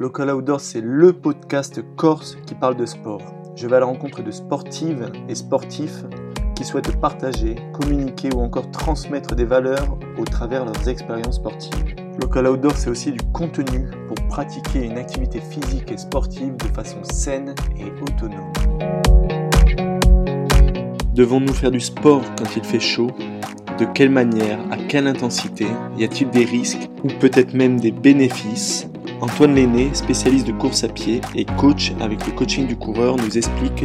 Local Outdoor, c'est le podcast corse qui parle de sport. Je vais à la rencontre de sportives et sportifs qui souhaitent partager, communiquer ou encore transmettre des valeurs au travers leurs expériences sportives. Local Outdoor, c'est aussi du contenu pour pratiquer une activité physique et sportive de façon saine et autonome. Devons-nous faire du sport quand il fait chaud? De quelle manière? À quelle intensité? Y a-t-il des risques? Ou peut-être même des bénéfices? Antoine Lenné, spécialiste de course à pied et coach avec le coaching du coureur, nous explique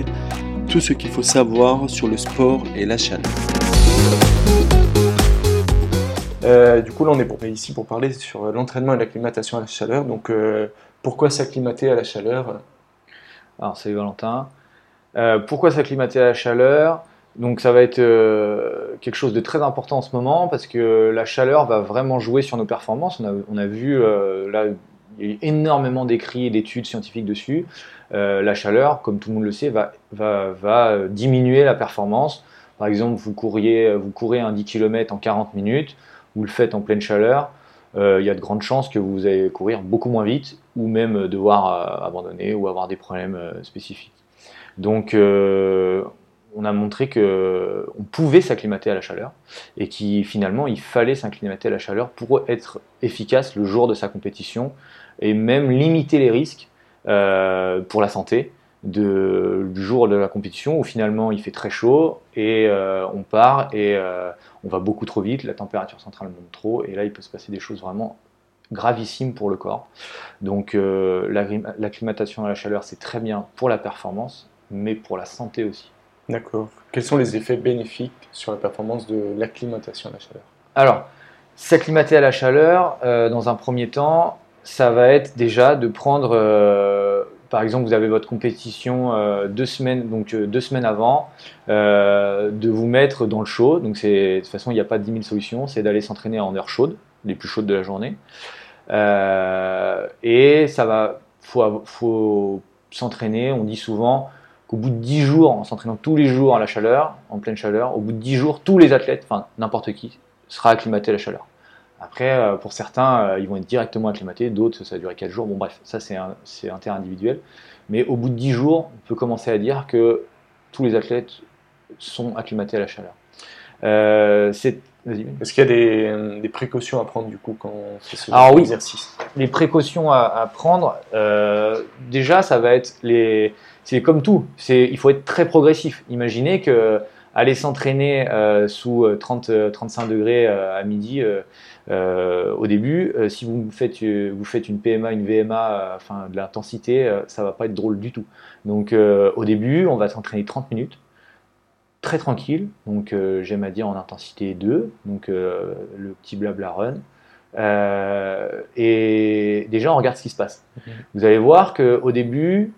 tout ce qu'il faut savoir sur le sport et la chaleur. Euh, du coup, là, on est ici pour parler sur l'entraînement et l'acclimatation à la chaleur. Donc, euh, pourquoi s'acclimater à la chaleur? Alors, salut Valentin. Euh, pourquoi s'acclimater à la chaleur? Donc ça va être quelque chose de très important en ce moment parce que la chaleur va vraiment jouer sur nos performances. On a, on a vu là il y a eu énormément d'écrits et d'études scientifiques dessus. Euh, la chaleur, comme tout le monde le sait, va, va, diminuer la performance. Par exemple, vous, couriez, vous courez un 10 km en 40 minutes, vous le faites en pleine chaleur, euh, il y a de grandes chances que vous allez courir beaucoup moins vite ou même devoir euh, abandonner ou avoir des problèmes spécifiques. Donc, on a montré que on pouvait s'acclimater à la chaleur et qu'il finalement il fallait s'acclimater à la chaleur pour être efficace le jour de sa compétition et même limiter les risques euh, pour la santé du jour de la compétition où finalement il fait très chaud et euh, on part et euh, on va beaucoup trop vite, la température centrale monte trop et là il peut se passer des choses vraiment gravissimes pour le corps. Donc l'acclimatation à la chaleur c'est très bien pour la performance mais pour la santé aussi. D'accord. Quels sont les effets bénéfiques sur la performance de l'acclimatation à la chaleur? Alors, s'acclimater à la chaleur, dans un premier temps, ça va être déjà de prendre, euh, par exemple, vous avez votre compétition euh, deux semaines, donc euh, deux semaines avant, de vous mettre dans le chaud. Donc de toute façon, il n'y a pas 10 000 solutions. C'est d'aller s'entraîner en heure chaude, les plus chaudes de la journée. et ça va, faut, faut s'entraîner. On dit souvent qu'au bout de 10 jours, en s'entraînant tous les jours à la chaleur, en pleine chaleur, au bout de 10 jours, tous les athlètes, enfin n'importe qui, sera acclimaté à la chaleur. Après, euh, pour certains, euh, ils vont être directement acclimatés, d'autres, ça va durer 4 jours. Bon, bref, ça, c'est un, individuel. Mais au bout de 10 jours, on peut commencer à dire que tous les athlètes sont acclimatés à la chaleur. Euh, Est-ce qu'il y a des, précautions à prendre du coup quand on fait ce Alors, oui, exercice? Les précautions à, prendre, déjà, ça va être les. C'est comme tout, il faut être très progressif. Imaginez que aller s'entraîner sous 30, 35 degrés à midi, euh, au début, euh, si vous faites, euh, vous faites une PMA, une VMA, enfin de l'intensité, ça va pas être drôle du tout. Donc au début, on va s'entraîner 30 minutes, très tranquille. Donc j'aime à dire en intensité 2, donc le petit blabla run. et déjà, on regarde ce qui se passe. Vous allez voir qu'au début,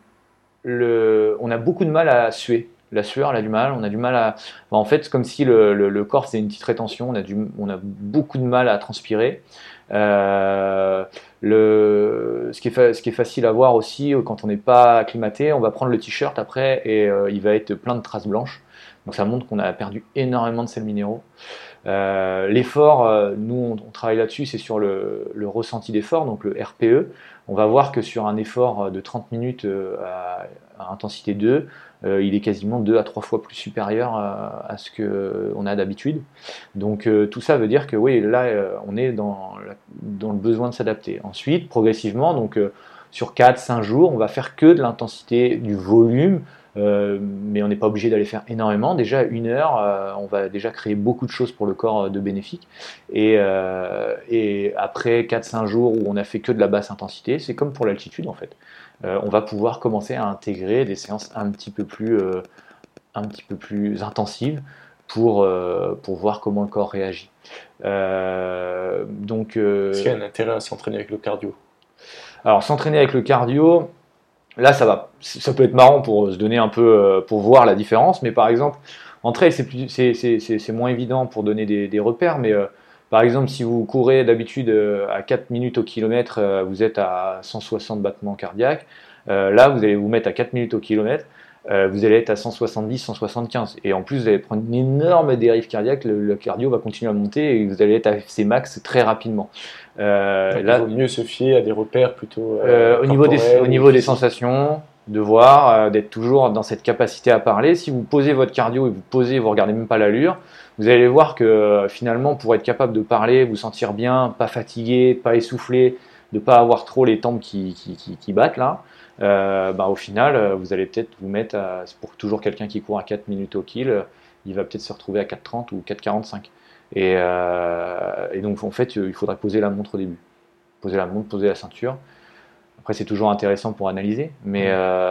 le, on a beaucoup de mal à suer la sueur, elle a du mal, on a du mal à... en fait, comme si le, corps faisait une petite rétention, on a, du, on a beaucoup de mal à transpirer. Euh, le, ce, qui est facile à voir aussi euh, quand on n'est pas acclimaté, on va prendre le t-shirt après et euh, il va être plein de traces blanches. Donc ça montre qu'on a perdu énormément de sels minéraux. L'effort, nous on, travaille là-dessus, c'est sur le, ressenti d'effort, donc le RPE. On va voir que sur un effort de 30 minutes à, à intensité 2, euh, il est quasiment deux à trois fois plus supérieur à, ce qu'on a d'habitude. Donc euh, tout ça veut dire que oui, là, euh, on est dans, dans, le besoin de s'adapter. Ensuite, progressivement, donc sur 4-5 jours, on va faire que de l'intensité, du volume, mais on n'est pas obligé d'aller faire énormément. Déjà, une heure, on va déjà créer beaucoup de choses pour le corps de bénéfique. Et, et après 4-5 jours où on a fait que de la basse intensité, c'est comme pour l'altitude en fait. Euh, on va pouvoir commencer à intégrer des séances un petit peu plus, euh, un petit peu plus intensives pour, euh, pour voir comment le corps réagit. donc, Est-ce qu'il y a un intérêt à s'entraîner avec le cardio? Alors s'entraîner avec le cardio, là ça va, ça peut être marrant pour se donner un peu, pour voir la différence, mais par exemple en trail c'est moins évident pour donner des, repères, mais par exemple, si vous courez d'habitude euh, à 4 minutes au kilomètre, euh, vous êtes à 160 battements cardiaques. Euh, là, vous allez vous mettre à 4 minutes au kilomètre. Euh, vous allez être à 170, 175. Et en plus, vous allez prendre une énorme dérive cardiaque, le, cardio va continuer à monter et vous allez être à ses max très rapidement. Euh, là, il vaut mieux se fier à des repères plutôt. Euh, au, niveau des, au niveau des sensations, de voir, d'être toujours dans cette capacité à parler. Si vous posez votre cardio et vous posez, vous regardez même pas l'allure, vous allez voir que finalement, pour être capable de parler, vous sentir bien, pas fatigué, pas essoufflé, de pas avoir trop les tempes qui, qui, qui battent là, euh, bah, au final, euh, vous allez peut-être vous mettre à, pour toujours quelqu'un qui court à 4 minutes au kill, euh, il va peut-être se retrouver à 4,30 ou 4,45. Et, et, donc, en fait, il faudrait poser la montre au début. Poser la montre, poser la ceinture. Après, c'est toujours intéressant pour analyser, mais,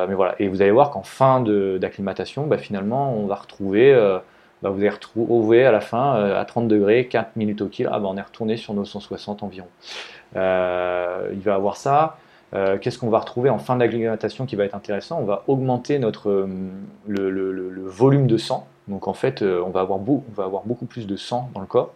mais voilà. Et vous allez voir qu'en fin d'acclimatation, bah, finalement, on va retrouver, bah, vous allez retrouver à la fin à 30 degrés, 4 minutes au kill. Ah, bah, on est retourné sur nos 160 environ. il va avoir ça. Euh, qu'est-ce qu'on va retrouver en fin d'acclimatation qui va être intéressant? On va augmenter notre, euh, le, volume de sang. Donc en fait, euh, on va, avoir on va avoir beaucoup plus de sang dans le corps.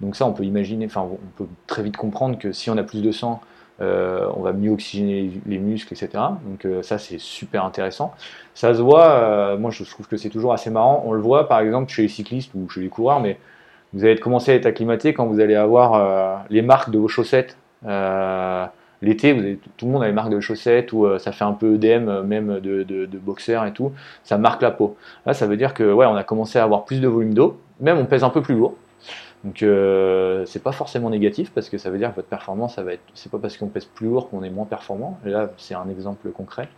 Donc ça, on peut imaginer, enfin, on peut très vite comprendre que si on a plus de sang, on va mieux oxygéner les, muscles, etc. Donc ça, c'est super intéressant. Ça se voit, moi je trouve que c'est toujours assez marrant. On le voit par exemple chez les cyclistes ou chez les coureurs, mais vous allez commencer à être acclimaté quand vous allez avoir les marques de vos chaussettes. L'été, tout le monde a les marques de chaussettes ou euh, ça fait un peu œdème, euh, même de, boxeur et tout. Ça marque la peau. Là, ça veut dire que on a commencé à avoir plus de volume d'eau. Même on pèse un peu plus lourd. Donc euh, c'est pas forcément négatif parce que ça veut dire que votre performance, ça va. C'est pas parce qu'on pèse plus lourd qu'on est moins performant. Là, c'est un exemple concret.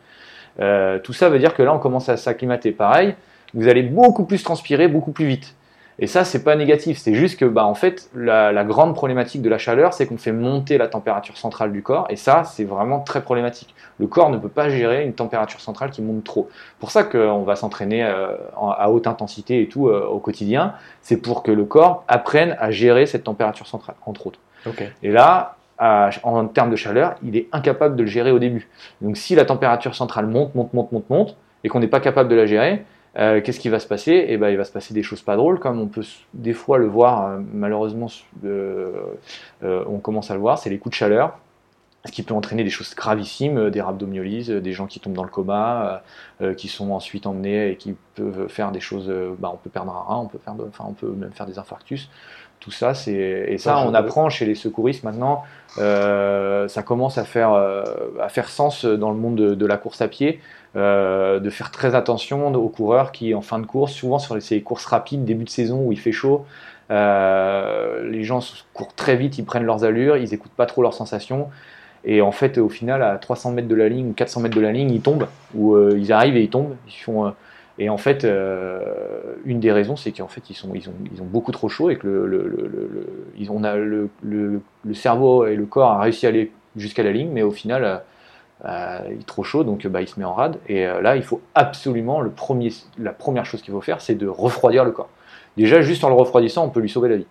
Tout ça veut dire que là, on commence à s'acclimater. Pareil, vous allez beaucoup plus transpirer, beaucoup plus vite. Et ça, c'est pas négatif, c'est juste que, bah, en fait, la, grande problématique de la chaleur, c'est qu'on fait monter la température centrale du corps, et ça, c'est vraiment très problématique. Le corps ne peut pas gérer une température centrale qui monte trop. Pour ça qu'on va s'entraîner euh, à haute intensité et tout euh, au quotidien, c'est pour que le corps apprenne à gérer cette température centrale, entre autres. Et là, en termes de chaleur, il est incapable de le gérer au début. Donc, si la température centrale monte, monte, monte, monte, monte, et qu'on n'est pas capable de la gérer, euh, qu'est-ce qui va se passer? Eh ben, il va se passer des choses pas drôles, comme on peut des fois le voir, euh, malheureusement, euh, on commence à le voir, c'est les coups de chaleur, ce qui peut entraîner des choses gravissimes, des rhabdomyolyses, des gens qui tombent dans le coma, qui sont ensuite emmenés et qui peuvent faire des choses, bah, on peut perdre un rein, on peut, faire enfin, on peut même faire des infarctus. Tout ça, c'est et ça, on apprend chez les secouristes maintenant. ça commence à faire à faire sens dans le monde de la course à pied. Euh, de faire très attention aux coureurs qui, en fin de course, souvent sur ces courses rapides, début de saison où il fait chaud, euh, les gens courent très vite, ils prennent leurs allures, ils n'écoutent pas trop leurs sensations. Et en fait, au final, à 300 mètres de la ligne ou 400 mètres de la ligne, ils tombent, ou euh, ils arrivent et ils tombent. Ils font, et en fait, une des raisons, c'est qu'en fait, ils, sont, ils, ont, ils ont beaucoup trop chaud et que le, le, ils ont, a le, cerveau et le corps a réussi à aller jusqu'à la ligne, mais au final, euh, il est trop chaud, donc bah, il se met en rade. Et euh, là, il faut absolument, le premier, la première chose qu'il faut faire, c'est de refroidir le corps. Déjà, juste en le refroidissant, on peut lui sauver la vie.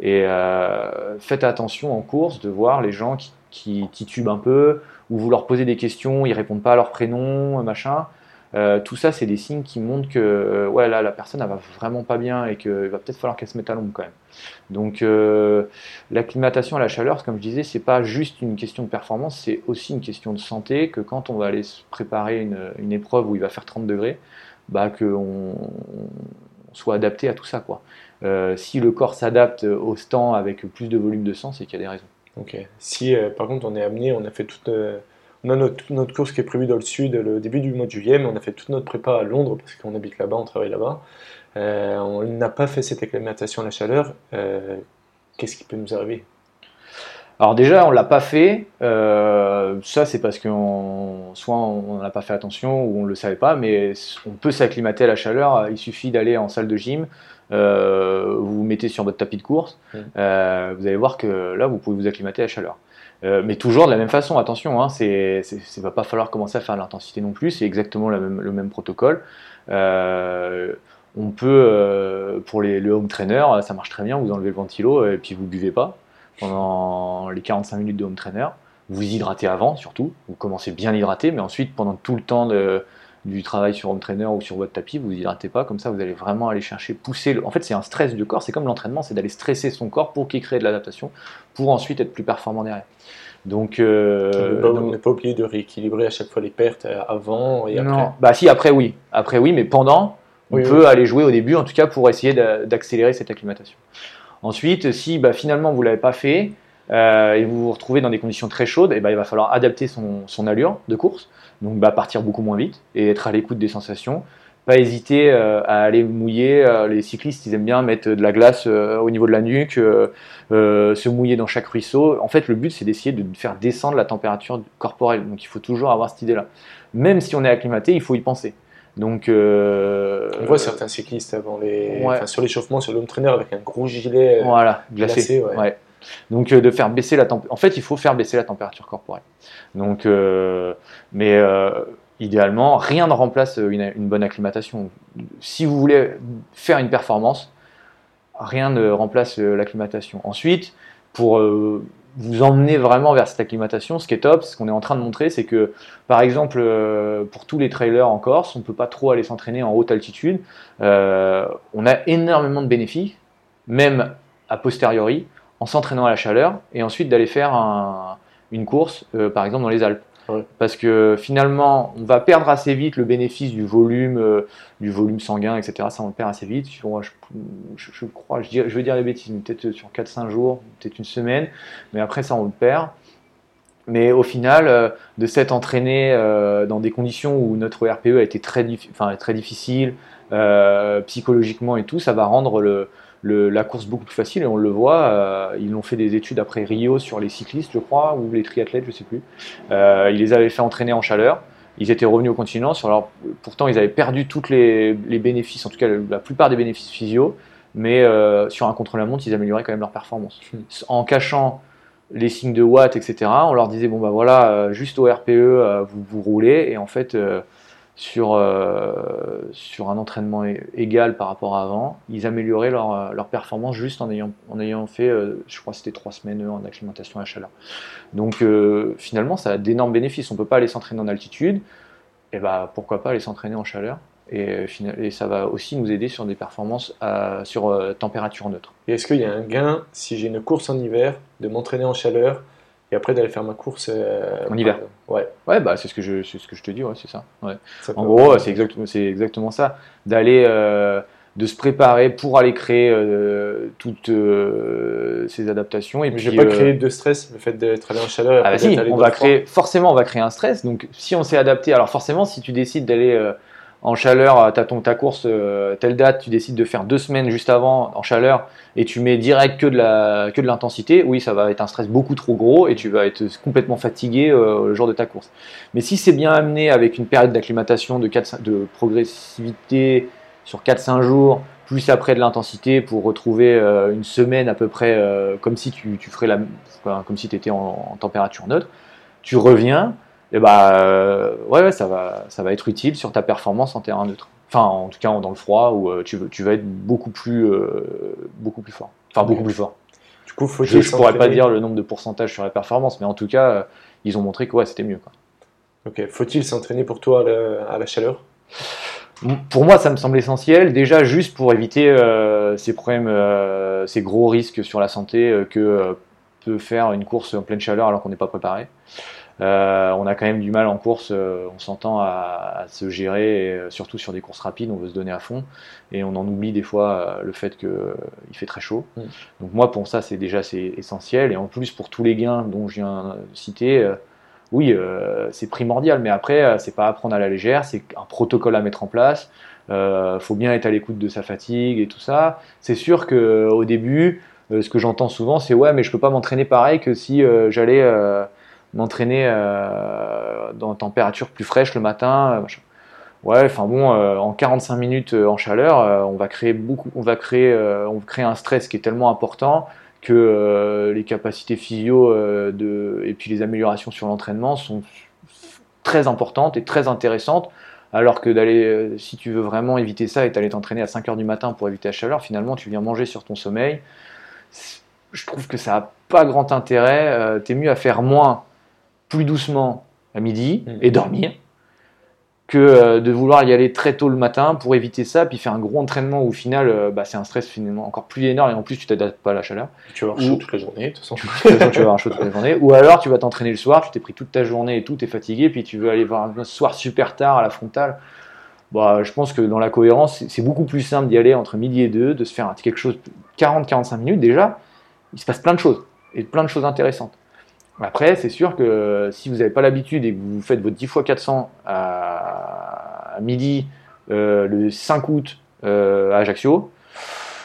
Et euh, faites attention en course de voir les gens qui, qui, titubent un peu, ou vous leur posez des questions, ils répondent pas à leur prénom, machin. Euh, tout ça, c'est des signes qui montrent que euh, ouais, là, la personne, elle va vraiment pas bien et qu'il va peut-être falloir qu'elle se mette à l'ombre quand même. Donc, euh, l'acclimatation à la chaleur, comme je disais, c'est pas juste une question de performance, c'est aussi une question de santé. Que quand on va aller se préparer une, une épreuve où il va faire 30 degrés, bah, qu'on soit adapté à tout ça. Quoi. si le corps s'adapte au stand avec plus de volume de sang, c'est qu'il y a des raisons. Ok. Si par contre on est amené, on a fait toute on a notre, course qui est prévue dans le sud le début du mois de juillet, mais on a fait toute notre prépa à Londres parce qu'on habite là-bas, on travaille là-bas. Euh, on n'a pas fait cette acclimatation à la chaleur. Euh, qu'est-ce qui peut nous arriver? Alors déjà, on l'a pas fait. Euh, ça, c'est parce que soit on n'a pas fait attention ou on le savait pas, mais on peut s'acclimater à la chaleur. Il suffit d'aller en salle de gym, vous vous mettez sur votre tapis de course, mmh. vous allez voir que là, vous pouvez vous acclimater à la chaleur. Euh, mais toujours de la même façon, attention, hein, c'est, c'est, va pas falloir commencer à faire l'intensité non plus, c'est exactement même, le même protocole. Euh, on peut, euh, pour les, le home trainer, ça marche très bien, vous enlevez le ventilo et puis vous buvez pas pendant les 45 minutes de home trainer. Vous hydratez avant surtout, vous commencez bien hydraté, mais ensuite pendant tout le temps de, du travail sur home trainer ou sur votre tapis, vous hydratez pas, comme ça vous allez vraiment aller chercher, pousser. Le... En fait, c'est un stress du corps, c'est comme l'entraînement, c'est d'aller stresser son corps pour qu'il crée de l'adaptation, pour ensuite être plus performant derrière. Donc, euh, on n'est pas obligé de rééquilibrer à chaque fois les pertes euh, avant et après. Non, bah si après oui, après oui, mais pendant, on peut aller jouer au début en tout cas pour essayer d'accélérer cette acclimatation. Ensuite, si bah, finalement vous l'avez pas fait euh, et vous vous retrouvez dans des conditions très chaudes, et bah, il va falloir adapter son, son allure de course, donc bah, partir beaucoup moins vite et être à l'écoute des sensations pas hésiter euh, à aller mouiller. Euh, les cyclistes, ils aiment bien mettre de la glace euh, au niveau de la nuque, se mouiller dans chaque ruisseau. En fait, le but, c'est d'essayer de faire descendre la température corporelle. Donc, il faut toujours avoir cette idée-là. Même si on est acclimaté, il faut y penser. Donc, on voit certains cyclistes avant les, sur l'échauffement, sur l'homme trainer avec un gros gilet voilà, glacé. ouais. Donc de faire baisser la température. En fait, il faut faire baisser la température corporelle. Donc, mais idéalement, rien ne remplace une, bonne acclimatation. Si vous voulez faire une performance, rien ne remplace euh, l'acclimatation. Ensuite, pour euh, vous emmener vraiment vers cette acclimatation, ce qui est top, ce qu'on est en train de montrer, c'est que, par exemple, euh, pour tous les trailers en Corse, on ne peut pas trop aller s'entraîner en haute altitude. on a énormément de bénéfices, même a posteriori, en s'entraînant à la chaleur, et ensuite d'aller faire une course, par exemple, dans les Alpes. Parce que finalement, on va perdre assez vite le bénéfice du volume, euh, du volume sanguin, etc. Ça, on le perd assez vite. Je, je, crois, je, veux dire les bêtises, peut-être sur 4-5 jours, peut-être une semaine, mais après ça, on le perd. Mais au final, euh, de s'être entraîné euh, dans des conditions où notre RPE a été très, très difficile, psychologiquement et tout, ça va rendre le, la course beaucoup plus facile et on le voit. Euh, ils ont fait des études après Rio sur les cyclistes, je crois, ou les triathlètes, je sais plus. Euh, ils les avaient fait entraîner en chaleur. Ils étaient revenus au continent. Sur pourtant, ils avaient perdu tous les, bénéfices, en tout cas la plupart des bénéfices physio, mais euh, sur un contre-la-montre, ils amélioraient quand même leur performance. Hmm. En cachant les signes de watts, etc., on leur disait bon bah voilà, juste au RPE, vous, vous roulez, et en fait sur, euh, sur un entraînement égal par rapport à avant, ils amélioraient leur, euh, leur performance juste en ayant, en ayant fait, euh, je crois que c'était trois semaines en acclimatation à chaleur. Donc finalement, ça a d'énormes bénéfices. On ne peut pas aller s'entraîner en altitude, et bah, pourquoi pas aller s'entraîner en chaleur? Et, et, ça va aussi nous aider sur des performances sur température neutre. Est-ce qu'il y a un gain si j'ai une course en hiver de m'entraîner en chaleur et après d'aller faire ma course euh, en hiver. Ouais. Ouais, bah c'est ce que je ce que je te dis, ouais, c'est ça. Ouais. en gros, c'est exactement c'est exactement ça, d'aller euh, de se préparer pour aller créer euh, toutes ces adaptations. Et puis, pas créé de stress le fait d'être allé en chaleur. Ah bah si, on va créer forcément on va créer un stress. Donc si on s'est adapté, alors forcément si tu décides d'aller en chaleur, euh, tu ton, ta course, euh, telle date, tu décides de faire deux semaines juste avant en chaleur et tu mets direct que de, la, que de l'intensité, oui, ça va être un stress beaucoup trop gros et tu vas être complètement fatigué euh, le jour de ta course. Mais si c'est bien amené avec une période d'acclimatation, de, de progressivité sur 4-5 jours, plus après de l'intensité pour retrouver une semaine à peu près comme si tu, tu ferais la, comme si tu étais en température neutre, tu reviens et bah euh, ouais, ça va ça va être utile sur ta performance en terrain neutre. Enfin, en tout cas dans le froid où euh, tu, tu vas être beaucoup plus euh, beaucoup plus fort. Enfin beaucoup plus fort. Du coup, faut je, ne pourrais pas dire le nombre de pourcentages sur la performance, mais en tout cas, ils ont montré que ouais, c'était mieux. Quoi. Ok. Faut-il s'entraîner pour toi à la, chaleur? Pour moi, ça me semble essentiel. Déjà, juste pour éviter ces problèmes, ces gros risques sur la santé que peut faire une course en pleine chaleur alors qu'on n'est pas préparé. Euh, on a quand même du mal en course, euh, on s'entend à, se gérer, euh, surtout sur des courses rapides, on veut se donner à fond, et on en oublie des fois le fait qu'il fait très chaud. Mm. Donc moi, pour ça, c'est déjà c'est essentiel, et en plus pour tous les gains dont je viens de citer, oui, c'est primordial, mais après, c'est pas à prendre à la légère, c'est un protocole à mettre en place. Il faut bien être à l'écoute de sa fatigue et tout ça. C'est sûr qu'au début, ce que j'entends souvent, c'est ouais, mais je peux pas m'entraîner pareil que si j'allais m'entraîner euh, dans température plus fraîche le matin. Euh, ouais, enfin bon, euh, en 45 minutes en chaleur, on va créer beaucoup, on va créer, on un stress qui est tellement important que les capacités physio et puis les améliorations sur l'entraînement sont très importantes et très intéressantes. Alors que d'aller, si tu veux vraiment éviter ça et d'aller t'entraîner à 5 heures du matin pour éviter la chaleur, finalement tu viens manger sur ton sommeil. Je trouve que ça n'a pas grand intérêt. tu es mieux à faire moins plus doucement à midi mm. et dormir que euh, de vouloir y aller très tôt le matin pour éviter ça, puis faire un gros entraînement où au final, euh, bah, c'est un stress finalement encore plus énorme et en plus tu t'adaptes pas à la chaleur. Tu vas avoir chaud toute la journée, de toute façon. Tu, tu vas avoir chaud toute la journée. Ou alors tu vas t'entraîner le soir, tu t'es pris toute ta journée et tout, t'es fatigué, puis tu veux aller voir un soir super tard à la frontale. Bah, je pense que dans la cohérence, c'est beaucoup plus simple d'y aller entre midi et deux, de se faire quelque chose 40-45 minutes déjà. Il se passe plein de choses et plein de choses intéressantes. Après, c'est sûr que si vous n'avez pas l'habitude et que vous faites votre 10 x 400 à, midi euh, le 5 août euh, à Ajaccio,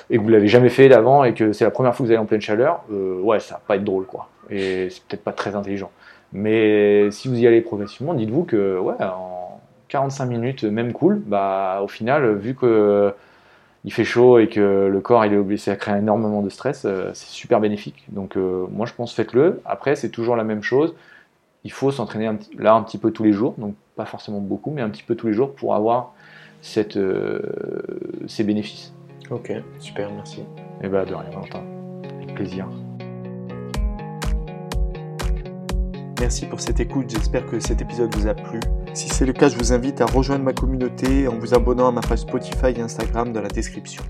et que vous l'avez jamais fait d'avant et que c'est la première fois que vous allez en pleine chaleur, euh, ouais, ça va pas être drôle, quoi. Et c'est peut-être pas très intelligent. Mais si vous y allez progressivement, dites-vous que, ouais, en 45 minutes, même cool, bah, au final, vu que il fait chaud et que le corps il est obligé, à créer énormément de stress, euh, c'est super bénéfique. Donc euh, moi je pense faites-le. Après c'est toujours la même chose. Il faut s'entraîner là un petit peu tous les jours, donc pas forcément beaucoup, mais un petit peu tous les jours pour avoir cette, euh, ces bénéfices. Ok, super, merci. Et eh bah ben, de rien, Valentin. Avec plaisir. Merci pour cette écoute, j'espère que cet épisode vous a plu. Si c'est le cas, je vous invite à rejoindre ma communauté en vous abonnant à ma page Spotify et Instagram dans la description.